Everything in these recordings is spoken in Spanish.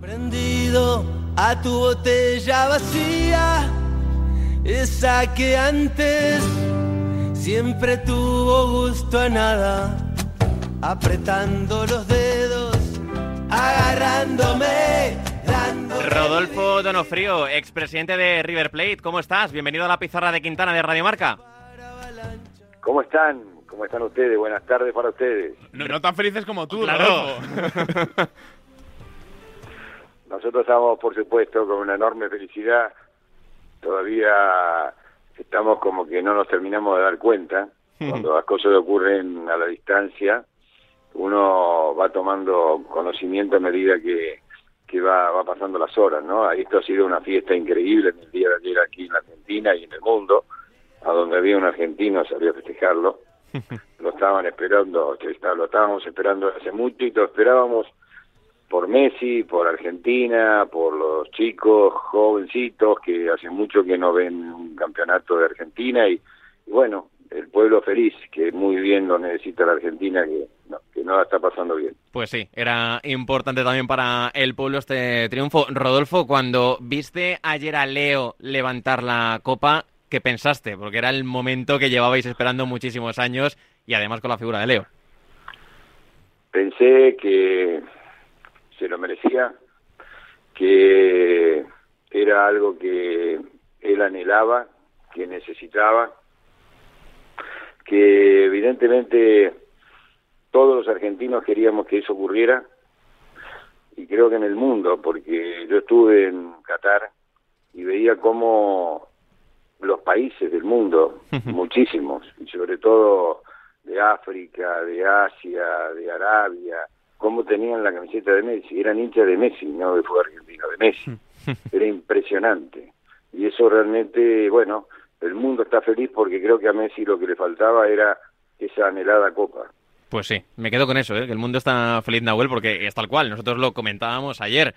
Prendido a tu botella vacía, esa que antes siempre tuvo gusto a nada, apretando los dedos, agarrándome. Rodolfo Donofrío, expresidente de River Plate, ¿cómo estás? Bienvenido a la pizarra de Quintana de Radio Marca. ¿Cómo están? ¿Cómo están ustedes? Buenas tardes para ustedes. No, tan felices como tú, claro. Nosotros estamos, por supuesto, con una enorme felicidad. Todavía estamos como que no nos terminamos de dar cuenta. Cuando las cosas ocurren a la distancia, uno va tomando conocimiento a medida que, que va, va pasando las horas, ¿no? Esto ha sido una fiesta increíble en el día de ayer aquí en la Argentina y en el mundo, a donde había un argentino, salió a festejarlo. Lo estaban esperando, lo estábamos esperando hace mucho y lo esperábamos por Messi, por Argentina, por los chicos jovencitos que hace mucho que no ven un campeonato de Argentina y, bueno, el pueblo feliz, que muy bien lo necesita la Argentina, que no, que no la está pasando bien. Pues sí, era importante también para el pueblo este triunfo. Rodolfo, cuando viste ayer a Leo levantar la copa, ¿qué pensaste? Porque era el momento que llevabais esperando muchísimos años y además con la figura de Leo. Pensé que se lo merecía, que era algo que él anhelaba, que necesitaba, que evidentemente todos los argentinos queríamos que eso ocurriera y creo que en el mundo, porque yo estuve en Qatar y veía cómo los países del mundo, muchísimos, y sobre todo de África, de Asia, de Arabia, cómo tenían la camiseta de Messi. Eran hinchas de Messi, no de fútbol argentino, de Messi. Era impresionante. Y eso realmente, bueno, el mundo está feliz porque creo que a Messi lo que le faltaba era esa anhelada copa. Pues sí, me quedo con eso, ¿eh? que el mundo está feliz, Nahuel, porque es tal cual. Nosotros lo comentábamos ayer.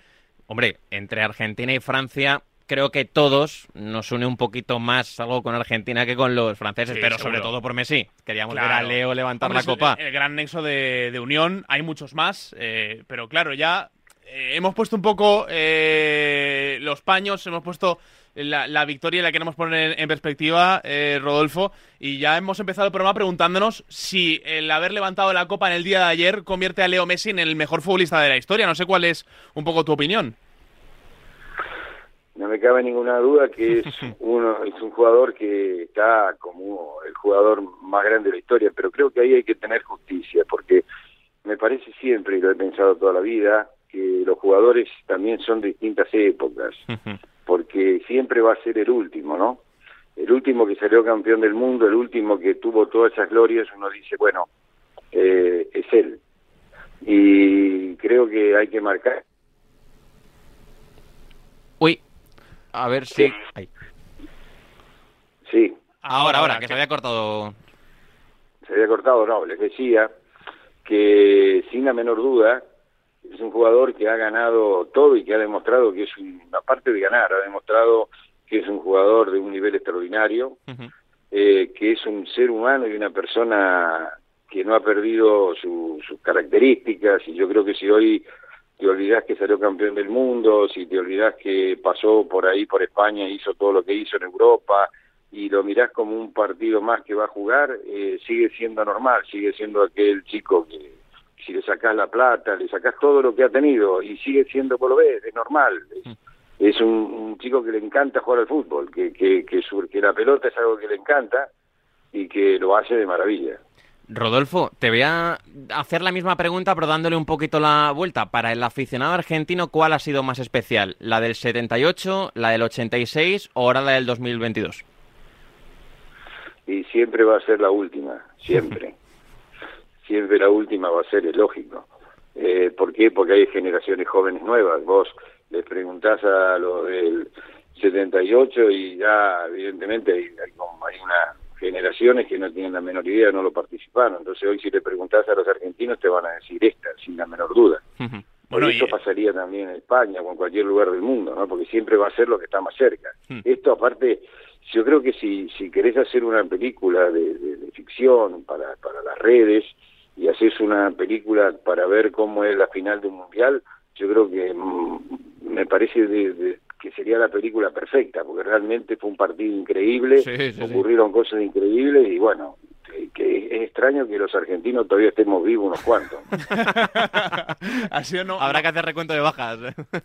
Hombre, entre Argentina y Francia creo que todos nos une un poquito más algo con Argentina que con los franceses, pero sobre todo por Messi. Queríamos ver a Leo levantar la copa. El, gran nexo de, unión, hay muchos más, eh, pero claro, ya eh, hemos puesto un poco eh, los paños, hemos puesto la, victoria la queremos poner en, perspectiva, Rodolfo, y ya hemos empezado el programa preguntándonos si el haber levantado la copa en el día de ayer convierte a Leo Messi en el mejor futbolista de la historia. No sé cuál es un poco tu opinión no me cabe ninguna duda que es uno es un jugador que está como el jugador más grande de la historia, pero creo que ahí hay que tener justicia porque me parece siempre y lo he pensado toda la vida que los jugadores también son de distintas épocas, porque siempre va a ser el último, ¿no? El último que salió campeón del mundo, el último que tuvo todas esas glorias, uno dice, bueno, eh, es él. Y creo que hay que marcar. A ver si. Sí. Ahora, ahora, que se había cortado. Se había cortado, no. Les decía que, sin la menor duda, es un jugador que ha ganado todo y que ha demostrado que es, un, aparte de ganar, ha demostrado que es un jugador de un nivel extraordinario, eh, que es un ser humano y una persona que no ha perdido sus características y yo creo que si hoy te olvidas que salió campeón del mundo, si te olvidas que pasó por ahí, por España, hizo todo lo que hizo en Europa, y lo mirás como un partido más que va a jugar, eh, sigue siendo normal, sigue siendo aquel chico que si le sacás la plata, le sacás todo lo que ha tenido y sigue siendo, por lo ves, es normal. Es, un, chico que le encanta jugar al fútbol, que, que, que, que la pelota es algo que le encanta y que lo hace de maravilla. Rodolfo, te voy a hacer la misma pregunta, pero dándole un poquito la vuelta. Para el aficionado argentino, ¿cuál ha sido más especial? ¿La del 78, la del 86 o ahora la del 2022? Y siempre va a ser la última, siempre. siempre la última va a ser, es lógico. Eh, ¿Por qué? Porque hay generaciones jóvenes nuevas. Vos les preguntás a los del 78 y ya, evidentemente, hay, hay una generaciones que no tienen la menor idea, no lo participaron. Entonces hoy si le preguntás a los argentinos te van a decir esta, sin la menor duda. Por eso pasaría también en España o en cualquier lugar del mundo, ¿no? porque siempre va a ser lo que está más cerca. Esto aparte, yo creo que si, si querés hacer una película de, ficción para, para las redes y haces una película para ver cómo es la final de un mundial, yo creo que mm, parece de, que sería la película perfecta, porque realmente fue un partido increíble, ocurrieron cosas increíbles y bueno, que es extraño que los argentinos todavía estemos vivos unos cuantos. Así o no, Habrá que hacer recuento de bajas.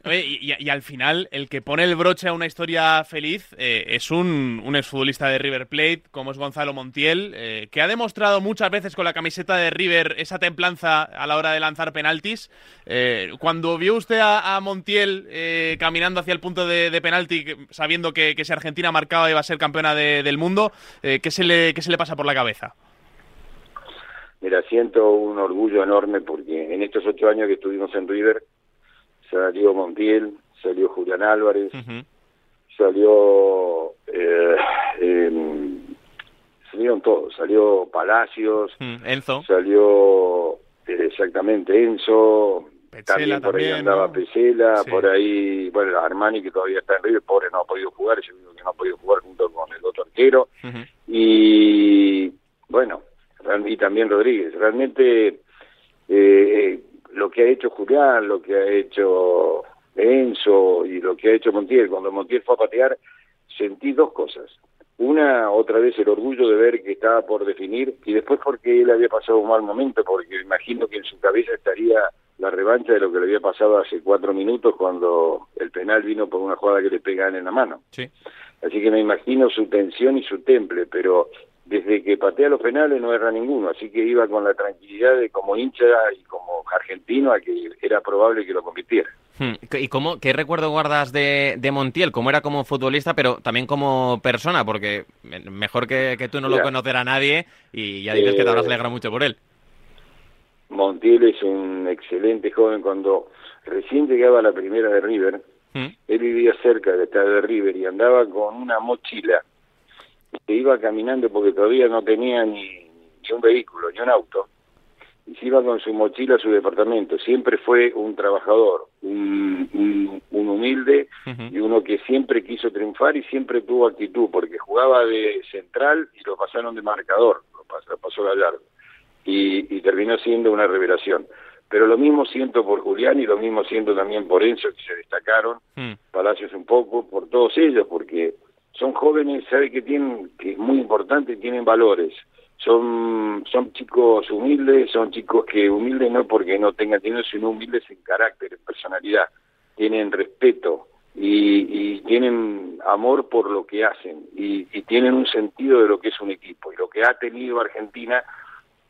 y, al final, el que pone el broche a una historia feliz eh, es un, un, exfutbolista de River Plate, como es Gonzalo Montiel, eh, que ha demostrado muchas veces con la camiseta de River esa templanza a la hora de lanzar penaltis. Eh, cuando vio usted a, Montiel caminando hacia el punto de, penalti, sabiendo que, si Argentina marcaba iba a ser campeona del mundo, ¿qué, se le, ¿qué se le pasa por la cabeza? Mira, siento un orgullo enorme porque en estos ocho años que estuvimos en River salió Montiel, salió Julián Álvarez, salió eh, em, salieron todos, salió Palacios, Enzo, salió eh, exactamente Enzo, también por ahí andaba Pesela, por ahí, bueno, Armani que todavía está en River, pobre no ha podido jugar, yo digo que no ha podido jugar junto con el otro arquero, y bueno, y también Rodríguez. Realmente eh, lo que ha hecho Julián, lo que ha hecho Enzo y lo que ha hecho Montiel, cuando Montiel fue a patear, sentí dos cosas. Una, otra vez el orgullo de ver que estaba por definir y después porque él había pasado un mal momento, porque imagino que en su cabeza estaría la revancha de lo que le había pasado hace cuatro minutos cuando el penal vino por una jugada que le pegan en la mano. Sí. Así que me imagino su tensión y su temple, pero que patea los penales no erra ninguno, así que iba con la tranquilidad de como hincha y como argentino a que era probable que lo convirtiera. Hmm. ¿Y cómo, qué recuerdo guardas de, de Montiel? ¿Cómo era como futbolista, pero también como persona? Porque mejor que, tú no lo conocerá nadie y ya dices que te habrás eh, alegrado mucho por él. Montiel es un excelente joven. Cuando recién llegaba a la primera de River, hmm. él vivía cerca del estadio de River y andaba con una mochila se iba caminando porque todavía no tenía ni, un vehículo, ni un auto, y se iba con su mochila a su departamento. Siempre fue un trabajador, un, un, humilde y uno que siempre quiso triunfar y siempre tuvo actitud, porque jugaba de central y lo pasaron de marcador, lo pasó, pasó Gallardo, y, y terminó siendo una revelación. Pero lo mismo siento por Julián y lo mismo siento también por Enzo, que se destacaron, mm. Palacios un poco, por todos ellos, porque son jóvenes, sabe que tienen, que es muy importante, tienen valores. Son, son chicos humildes, son chicos que humildes no porque no tengan dinero, sino humildes en carácter, en personalidad. Tienen respeto y, tienen amor por lo que hacen y, y tienen un sentido de lo que es un equipo. Y lo que ha tenido Argentina,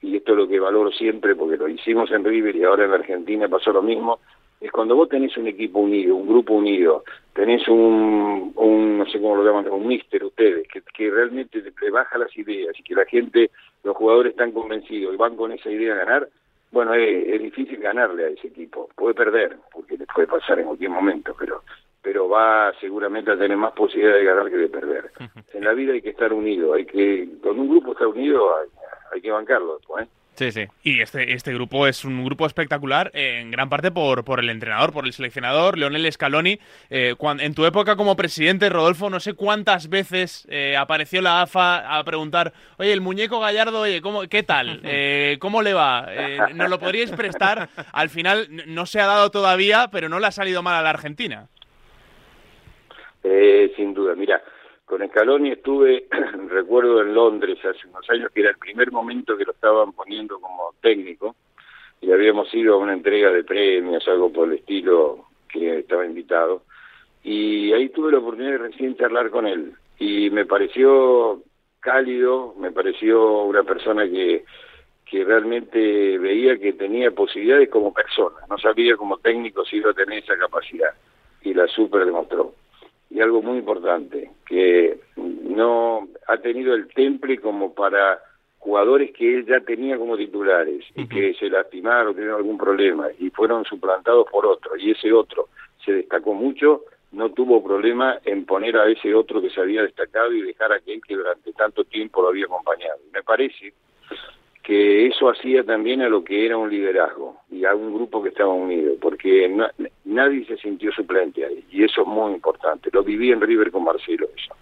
y esto es lo que valoro siempre porque lo hicimos en River y ahora en Argentina pasó lo mismo, es cuando vos tenés un equipo unido, un grupo unido, tenés un, un no sé cómo lo llaman, un mister ustedes, que, que realmente le baja las ideas y que la gente, los jugadores están convencidos y van con esa idea a ganar, bueno, es, difícil ganarle a ese equipo. Puede perder, porque le puede pasar en cualquier momento, pero pero va seguramente a tener más posibilidad de ganar que de perder. En la vida hay que estar unido, hay que, con un grupo estar unido hay, hay que bancarlo. ¿eh? Sí, sí. Y este, este grupo es un grupo espectacular, en gran parte por, por el entrenador, por el seleccionador, Leonel Scaloni. Eh, en tu época como presidente, Rodolfo, no sé cuántas veces eh, apareció la AFA a preguntar, oye, el muñeco Gallardo, oye, ¿cómo, ¿qué tal? Eh, ¿Cómo le va? ¿Nos lo podríais prestar? Al final no se ha dado todavía, pero no le ha salido mal a la Argentina. sin duda, mira, con Scaloni estuve, recuerdo en Londres hace unos años, que era el primer momento que lo estaban poniendo como técnico, y habíamos ido a una entrega de premios, algo por el estilo que estaba invitado, y ahí tuve la oportunidad de recién charlar con él, y me pareció cálido, me pareció una persona que, que realmente veía que tenía posibilidades como persona, no sabía como técnico si iba a tener esa capacidad, y la super demostró y algo muy importante, que no ha tenido el temple como para jugadores que él ya tenía como titulares y que se lastimaron, tuvieron algún problema y fueron suplantados por otro y ese otro se destacó mucho, no tuvo problema en poner a ese otro que se había destacado y dejar a aquel que durante tanto tiempo lo había acompañado. Me parece que eso hacía también a lo que era un liderazgo y a un grupo que estaba unido, porque nadie se sintió suplente ahí, y eso es muy importante. Lo viví en River con Marcelo eso.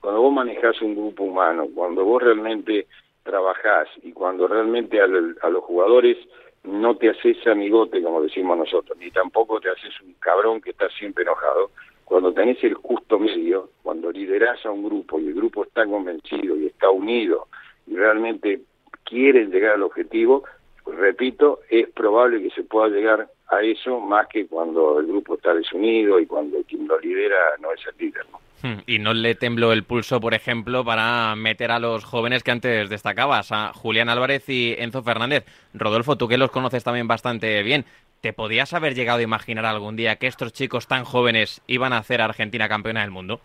Cuando vos manejás un grupo humano, cuando vos realmente trabajás y cuando realmente a, los jugadores no te haces amigote, como decimos nosotros, ni tampoco te haces un cabrón que está siempre enojado. Cuando tenés el justo medio, cuando liderás a un grupo y el grupo está convencido y está unido y realmente quieren llegar al objetivo, repito, es probable que se pueda llegar a eso más que cuando el grupo está desunido y cuando quien lo lidera no es el líder. ¿no? Hmm, y no le tembló el pulso, por ejemplo, para meter a los jóvenes que antes destacabas, a Julián Álvarez y Enzo Fernández. Rodolfo, tú que los conoces también bastante bien, ¿te podías haber llegado a imaginar algún día que estos chicos tan jóvenes iban a hacer a Argentina campeona del mundo?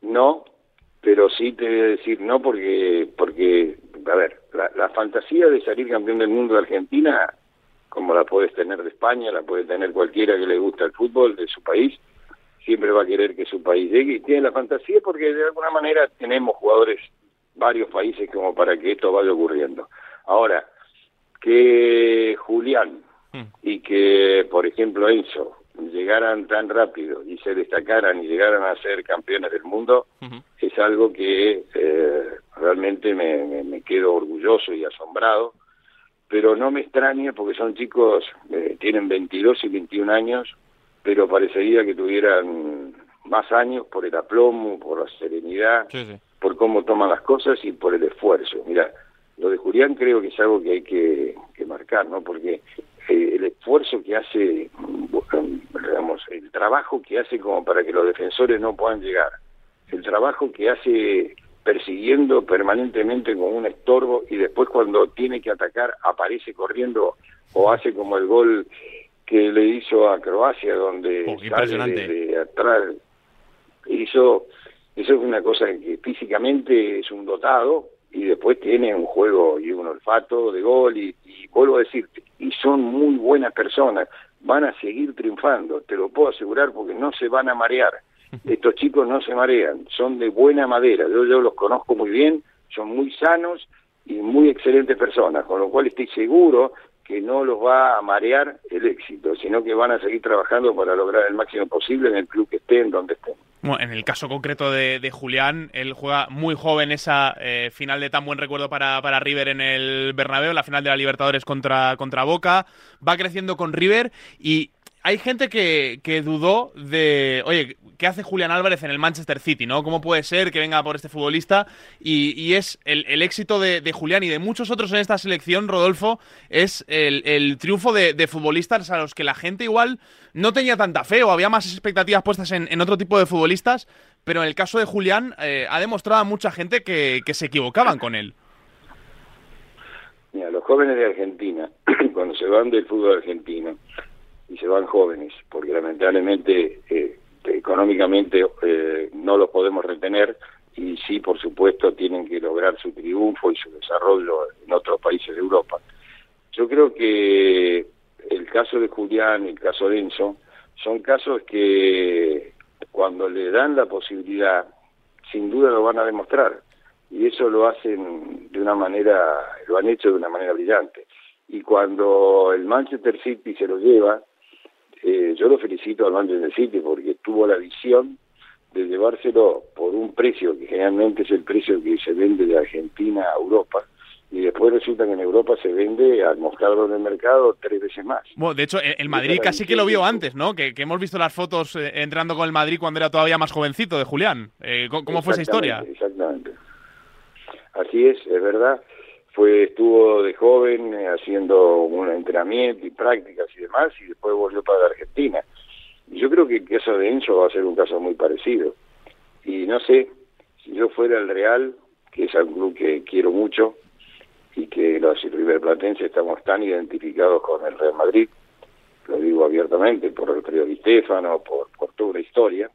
No, pero sí te voy a decir no porque, porque a ver, la, la fantasía de salir campeón del mundo de Argentina, como la puedes tener de España, la puede tener cualquiera que le gusta el fútbol de su país, siempre va a querer que su país llegue y tiene la fantasía porque de alguna manera tenemos jugadores, varios países como para que esto vaya ocurriendo. Ahora, que Julián hmm. y que, por ejemplo, Enzo llegaran tan rápido y se destacaran y llegaran a ser campeones del mundo, es algo que eh, realmente me, me, quedo orgulloso y asombrado, pero no me extraña porque son chicos, eh, tienen 22 y 21 años, pero parecería que tuvieran más años por el aplomo, por la serenidad, por cómo toman las cosas y por el esfuerzo. Mira, lo de Julián creo que es algo que hay que, marcar, ¿no? Porque eh, el esfuerzo que hace, digamos, el trabajo que hace como para que los defensores no puedan llegar, el trabajo que hace persiguiendo permanentemente con un estorbo y después cuando tiene que atacar aparece corriendo o hace como el gol que le hizo a Croacia, donde oh, sale de, atrás. Hizo, eso es una cosa que físicamente es un dotado y después tiene un juego y un olfato de gol y, y vuelvo a decirte, y son muy buenas personas, van a seguir triunfando, te lo puedo asegurar porque no se van a marear. Estos chicos no se marean, son de buena madera, yo, yo los conozco muy bien, son muy sanos y muy excelentes personas, con lo cual estoy seguro que no los va a marear el éxito, sino que van a seguir trabajando para lograr el máximo posible en el club que estén, donde estén. Bueno, en el caso concreto de, Julián, él juega muy joven esa eh, final de tan buen recuerdo para, para, River en el Bernabéu, la final de la Libertadores contra, contra Boca, va creciendo con River y hay gente que, que, dudó de, oye, ¿qué hace Julián Álvarez en el Manchester City? ¿no? ¿Cómo puede ser que venga por este futbolista? Y, es el, éxito de, Julián y de muchos otros en esta selección, Rodolfo, es el, triunfo de, futbolistas a los que la gente igual no tenía tanta fe o había más expectativas puestas en, otro tipo de futbolistas, pero en el caso de Julián eh, ha demostrado a mucha gente que se equivocaban con él. Mira, los jóvenes de Argentina, cuando se van del fútbol argentino, y se van jóvenes, porque lamentablemente eh, económicamente eh, no los podemos retener y sí, por supuesto, tienen que lograr su triunfo y su desarrollo en otros países de Europa. Yo creo que el caso de Julián y el caso de Enzo son casos que cuando le dan la posibilidad, sin duda lo van a demostrar. Y eso lo hacen de una manera, lo han hecho de una manera brillante. Y cuando el Manchester City se lo lleva, eh, yo lo felicito al Manchester City porque tuvo la visión de llevárselo por un precio que generalmente es el precio que se vende de Argentina a Europa y después resulta que en Europa se vende al mostrarlo en el mercado tres veces más. Bueno, de hecho, el Madrid casi que lo vio antes, ¿no? Que, hemos visto las fotos eh, entrando con el Madrid cuando era todavía más jovencito de Julián. Eh, ¿Cómo fue esa historia? Exactamente. Así es, es verdad fue estuvo de joven eh, haciendo un entrenamiento y prácticas y demás y después volvió para la Argentina. Y yo creo que el caso de Enzo va a ser un caso muy parecido. Y no sé, si yo fuera el Real, que es un club que quiero mucho y que los Platense estamos tan identificados con el Real Madrid, lo digo abiertamente, por el Di Stefano, por, toda una historia,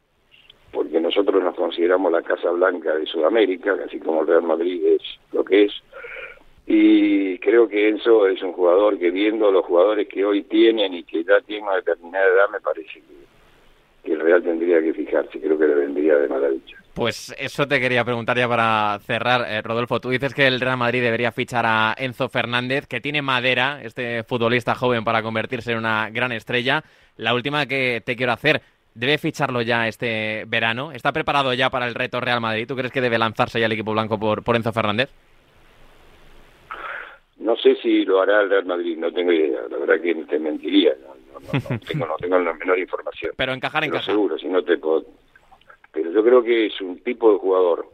porque nosotros nos consideramos la Casa Blanca de Sudamérica, así como el Real Madrid es lo que es, y creo que Enzo es un jugador que viendo los jugadores que hoy tienen y que ya tienen una determinada edad, me parece que, el Real tendría que fijarse, creo que le vendría de maravilla. Pues eso te quería preguntar ya para cerrar, eh, Rodolfo. Tú dices que el Real Madrid debería fichar a Enzo Fernández, que tiene madera, este futbolista joven, para convertirse en una gran estrella. La última que te quiero hacer, ¿debe ficharlo ya este verano? ¿Está preparado ya para el reto Real Madrid? ¿Tú crees que debe lanzarse ya el equipo blanco por, por Enzo Fernández? No sé si lo hará el Real Madrid, no tengo idea. La verdad que te mentiría. No, tengo, no tengo la menor información. Pero encajar, encajar. seguro, si no te puedo... Pero yo creo que es un tipo de jugador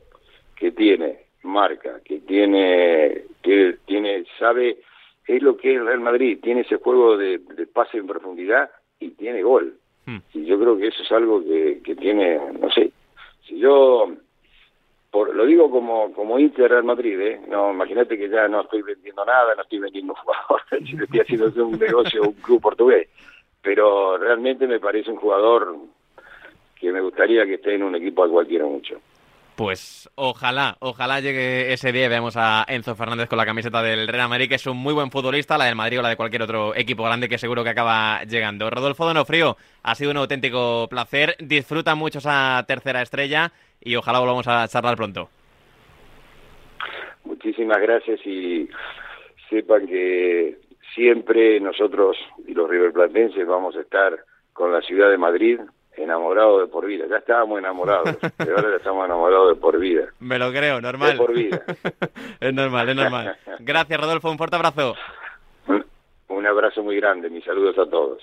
que tiene marca, que tiene, que tiene, sabe, es lo que es el Real Madrid, tiene ese juego de, pase en profundidad y tiene gol. Hmm. Y yo creo que eso es algo que, que tiene, no sé, si yo lo digo como, como Inter Real Madrid, ¿eh? No, imagínate que ya no estoy vendiendo nada, no estoy vendiendo jugadores, estoy haciendo un negocio, un club portugués. Pero realmente me parece un jugador que me gustaría que esté en un equipo al cual quiero mucho. Pues ojalá, ojalá llegue ese día y veamos a Enzo Fernández con la camiseta del Real Madrid, que es un muy buen futbolista, la del Madrid o la de cualquier otro equipo grande que seguro que acaba llegando. Rodolfo Donofrío, ha sido un auténtico placer. Disfruta mucho esa tercera estrella y ojalá volvamos a charlar pronto. Muchísimas gracias y sepan que siempre nosotros y los riverplatenses vamos a estar con la ciudad de Madrid enamorado de por vida. Ya estábamos enamorados, pero ahora ya estamos enamorados de por vida. Me lo creo, normal. De por vida. es normal, es normal. Gracias, Rodolfo. Un fuerte abrazo. Un abrazo muy grande. Mis saludos a todos.